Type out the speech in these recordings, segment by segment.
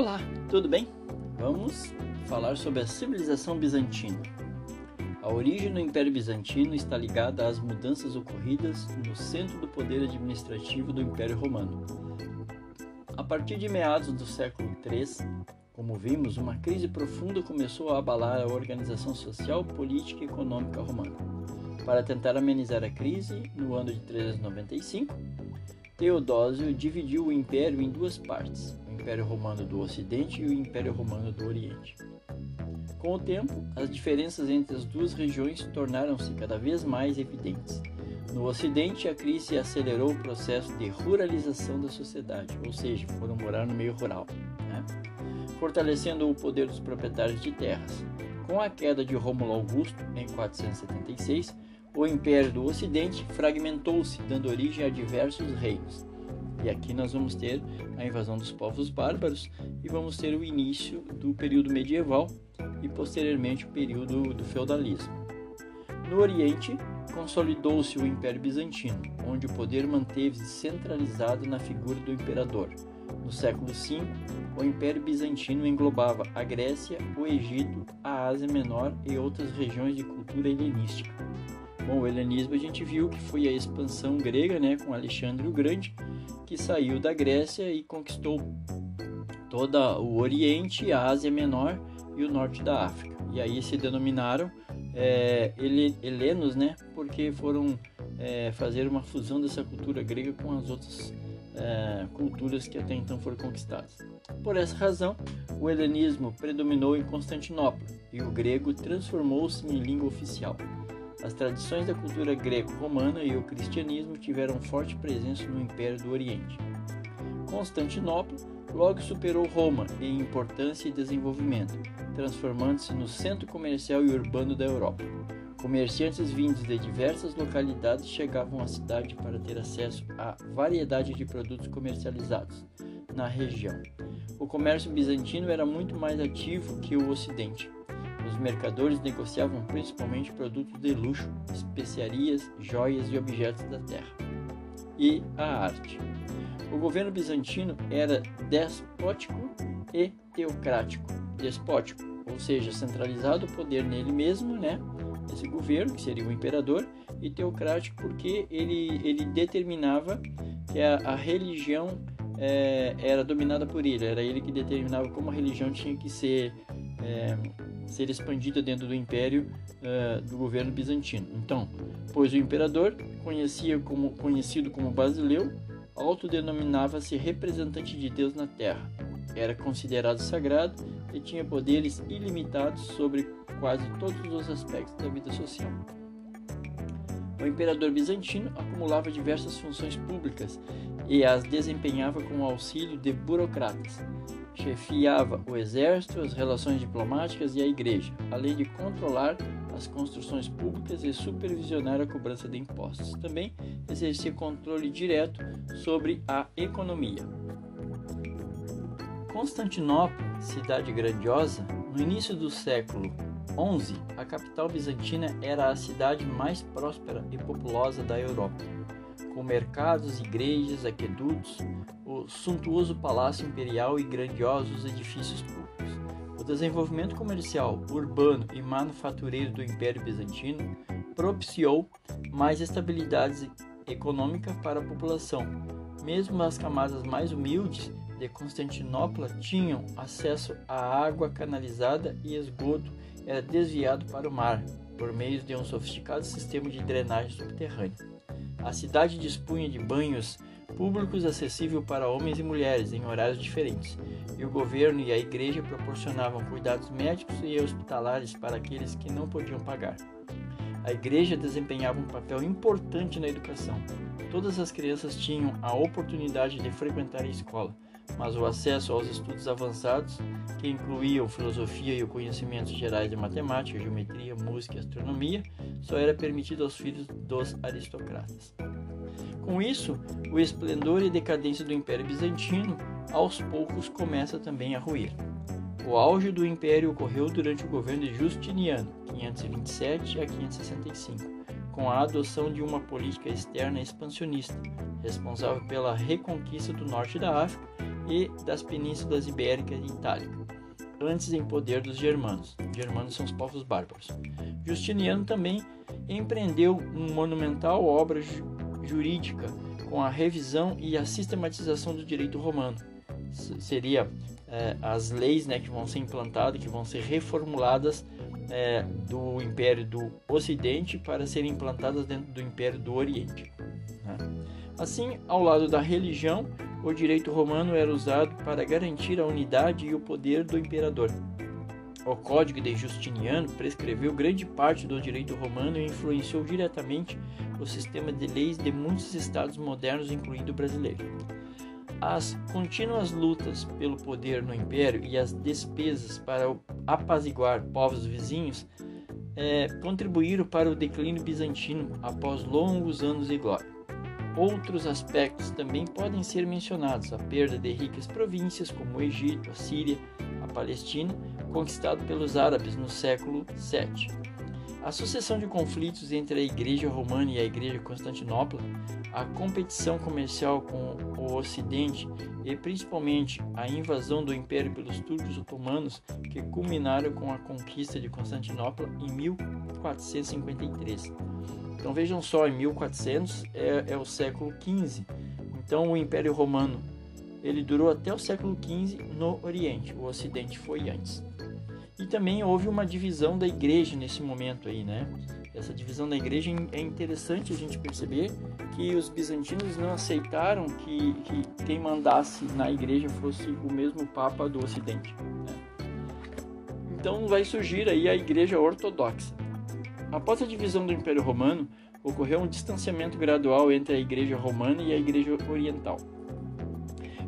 Olá, tudo bem? Vamos falar sobre a civilização bizantina. A origem do Império Bizantino está ligada às mudanças ocorridas no centro do poder administrativo do Império Romano. A partir de meados do século III, como vimos, uma crise profunda começou a abalar a organização social, política e econômica romana. Para tentar amenizar a crise, no ano de 395, Teodósio dividiu o império em duas partes, Império Romano do Ocidente e o Império Romano do Oriente. Com o tempo, as diferenças entre as duas regiões tornaram-se cada vez mais evidentes. No Ocidente, a crise acelerou o processo de ruralização da sociedade, ou seja, foram morar no meio rural, né? fortalecendo o poder dos proprietários de terras. Com a queda de Rômulo Augusto em 476, o Império do Ocidente fragmentou-se, dando origem a diversos reinos. E aqui nós vamos ter a invasão dos povos bárbaros e vamos ter o início do período medieval e posteriormente o período do feudalismo. No Oriente, consolidou-se o Império Bizantino, onde o poder manteve-se centralizado na figura do imperador. No século V, o Império Bizantino englobava a Grécia, o Egito, a Ásia Menor e outras regiões de cultura helenística. Bom, o helenismo a gente viu que foi a expansão grega, né, com Alexandre o Grande, que saiu da Grécia e conquistou todo o Oriente, a Ásia Menor e o norte da África. E aí se denominaram é, helenos, né, porque foram é, fazer uma fusão dessa cultura grega com as outras é, culturas que até então foram conquistadas. Por essa razão, o helenismo predominou em Constantinopla e o grego transformou-se em língua oficial. As tradições da cultura greco-romana e o cristianismo tiveram forte presença no Império do Oriente. Constantinopla logo superou Roma em importância e desenvolvimento, transformando-se no centro comercial e urbano da Europa. Comerciantes vindos de diversas localidades chegavam à cidade para ter acesso à variedade de produtos comercializados na região. O comércio bizantino era muito mais ativo que o ocidente. Mercadores negociavam principalmente produtos de luxo, especiarias, joias e objetos da terra. E a arte. O governo bizantino era despótico e teocrático. Despótico, ou seja, centralizado o poder nele mesmo, né? Esse governo, que seria o imperador, e teocrático porque ele, ele determinava que a, a religião é, era dominada por ele, era ele que determinava como a religião tinha que ser é, ser expandida dentro do império uh, do governo bizantino. Então, pois o imperador, como, conhecido como Basileu, autodenominava-se representante de Deus na terra. Era considerado sagrado e tinha poderes ilimitados sobre quase todos os aspectos da vida social. O imperador bizantino acumulava diversas funções públicas e as desempenhava com o auxílio de burocratas chefiava o exército, as relações diplomáticas e a igreja, além de controlar as construções públicas e supervisionar a cobrança de impostos. Também exercia controle direto sobre a economia. Constantinopla, cidade grandiosa, no início do século XI, a capital bizantina era a cidade mais próspera e populosa da Europa com mercados, igrejas, aquedutos, suntuoso palácio imperial e grandiosos edifícios públicos. O desenvolvimento comercial, urbano e manufatureiro do Império Bizantino propiciou mais estabilidade econômica para a população. Mesmo as camadas mais humildes de Constantinopla tinham acesso à água canalizada e esgoto era desviado para o mar por meio de um sofisticado sistema de drenagem subterrânea. A cidade dispunha de banhos públicos acessíveis para homens e mulheres em horários diferentes, e o governo e a igreja proporcionavam cuidados médicos e hospitalares para aqueles que não podiam pagar. A igreja desempenhava um papel importante na educação. Todas as crianças tinham a oportunidade de frequentar a escola, mas o acesso aos estudos avançados, que incluíam filosofia e o conhecimentos gerais de matemática, geometria, música e astronomia, só era permitido aos filhos dos aristocratas. Com isso, o esplendor e decadência do Império Bizantino aos poucos começa também a ruir. O auge do império ocorreu durante o governo de Justiniano, 527 a 565, com a adoção de uma política externa expansionista, responsável pela reconquista do norte da África e das penínsulas ibérica e itálica, antes em poder dos germanos. Germanos são os povos bárbaros. Justiniano também empreendeu uma monumental obra jurídica com a revisão e a sistematização do direito romano. Seria é, as leis né, que vão ser implantadas, que vão ser reformuladas é, do Império do Ocidente para serem implantadas dentro do Império do Oriente. Né? Assim, ao lado da religião, o direito romano era usado para garantir a unidade e o poder do imperador. O Código de Justiniano prescreveu grande parte do direito romano e influenciou diretamente o sistema de leis de muitos estados modernos, incluindo o brasileiro. As contínuas lutas pelo poder no império e as despesas para apaziguar povos vizinhos é, contribuíram para o declínio bizantino após longos anos de glória. Outros aspectos também podem ser mencionados: a perda de ricas províncias como o Egito, a Síria, a Palestina, conquistado pelos árabes no século VII. A sucessão de conflitos entre a Igreja Romana e a Igreja Constantinopla, a competição comercial com o Ocidente e principalmente a invasão do Império pelos turcos otomanos, que culminaram com a conquista de Constantinopla em 1453. Então vejam só, em 1400 é, é o século XV. Então o Império Romano ele durou até o século XV no Oriente, o Ocidente foi antes. E também houve uma divisão da igreja nesse momento aí, né? Essa divisão da igreja é interessante a gente perceber que os bizantinos não aceitaram que, que quem mandasse na igreja fosse o mesmo Papa do Ocidente. Né? Então vai surgir aí a igreja ortodoxa. Após a divisão do Império Romano, ocorreu um distanciamento gradual entre a igreja romana e a igreja oriental.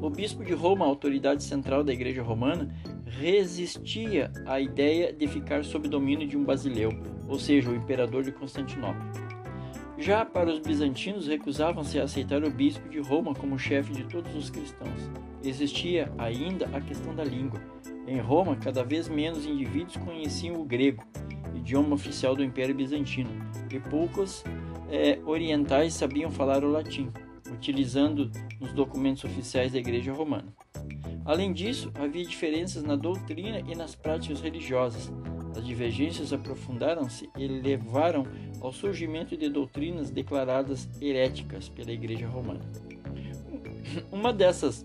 O bispo de Roma, autoridade central da igreja romana, resistia à ideia de ficar sob domínio de um basileu, ou seja, o imperador de Constantinopla. Já para os bizantinos, recusavam-se a aceitar o bispo de Roma como chefe de todos os cristãos. Existia ainda a questão da língua. Em Roma, cada vez menos indivíduos conheciam o grego, idioma oficial do Império Bizantino, e poucos é, orientais sabiam falar o latim, utilizando nos documentos oficiais da Igreja Romana. Além disso, havia diferenças na doutrina e nas práticas religiosas. As divergências aprofundaram-se e levaram ao surgimento de doutrinas declaradas heréticas pela Igreja Romana. Uma dessas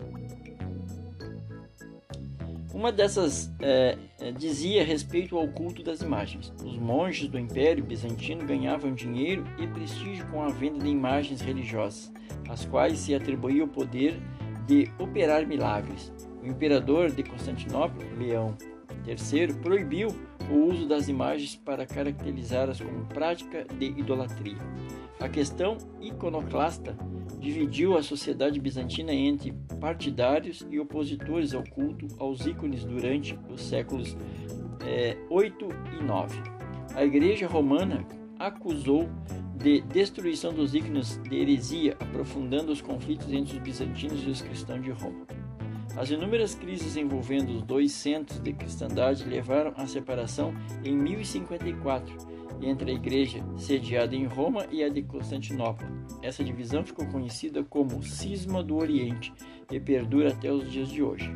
uma dessas é, dizia respeito ao culto das imagens. Os monges do Império Bizantino ganhavam dinheiro e prestígio com a venda de imagens religiosas, às quais se atribuía o poder de operar milagres. O imperador de Constantinopla, Leão III, proibiu o uso das imagens para caracterizá-las como prática de idolatria. A questão iconoclasta dividiu a sociedade bizantina entre partidários e opositores ao culto aos ícones durante os séculos é, 8 e 9. A Igreja Romana acusou de destruição dos ícones de heresia, aprofundando os conflitos entre os bizantinos e os cristãos de Roma. As inúmeras crises envolvendo os dois centros de cristandade levaram à separação em 1054 entre a igreja sediada em Roma e a de Constantinopla. Essa divisão ficou conhecida como Cisma do Oriente e perdura até os dias de hoje.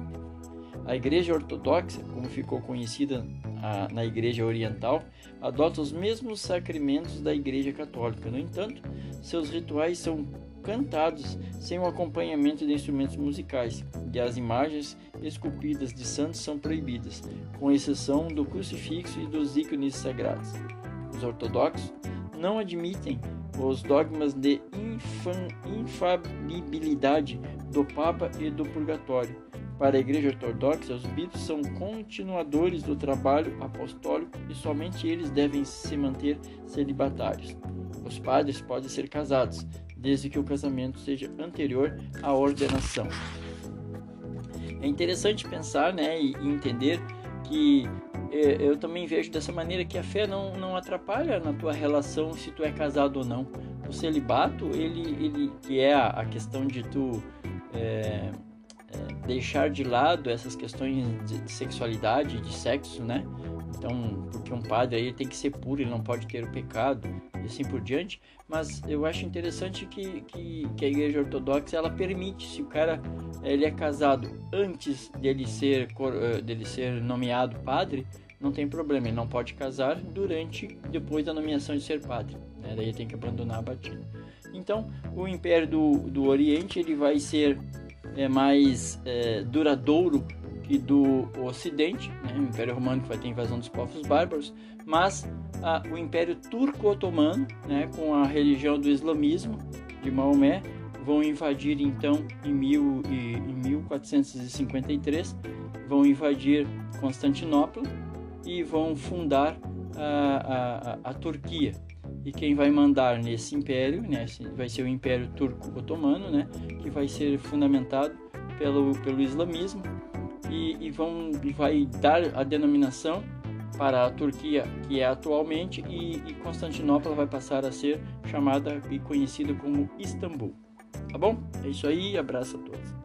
A Igreja Ortodoxa, como ficou conhecida a, na Igreja Oriental, adota os mesmos sacramentos da Igreja Católica. No entanto, seus rituais são cantados sem o acompanhamento de instrumentos musicais, e as imagens esculpidas de santos são proibidas, com exceção do crucifixo e dos ícones sagrados. Os ortodoxos não admitem os dogmas de infalibilidade do Papa e do Purgatório. Para a Igreja Ortodoxa, os bispos são continuadores do trabalho apostólico e somente eles devem se manter celibatários. Os padres podem ser casados, desde que o casamento seja anterior à ordenação. É interessante pensar né, e entender que é, eu também vejo dessa maneira que a fé não, não atrapalha na tua relação se tu é casado ou não. O celibato, ele, ele que é a, questão de tu é, é, deixar de lado essas questões de sexualidade, de sexo, né? Então, porque um padre aí tem que ser puro, ele não pode ter o pecado e assim por diante. Mas eu acho interessante que, que, que a Igreja Ortodoxa ela permite, se o cara ele é casado antes dele ser, eh, dele ser nomeado padre, não tem problema, ele não pode casar durante, depois da nomeação de ser padre. Né? Daí tem que abandonar a batina. Então, o Império do, do Oriente ele vai ser é, mais é, duradouro que do Ocidente, né? o Império Romano que vai ter invasão dos povos bárbaros, mas a, o Império Turco-Otomano, né, com a religião do islamismo de Maomé, vão invadir então em, mil, em 1453, vão invadir Constantinopla e vão fundar a, a, a Turquia. E quem vai mandar nesse império, né, vai ser o Império Turco-Otomano, né, que vai ser fundamentado pelo, pelo islamismo e, e, vão, e vai dar a denominação para a Turquia que é atualmente e, e Constantinopla vai passar a ser chamada e conhecida como Istambul. Tá bom? É isso aí, abraço a todos.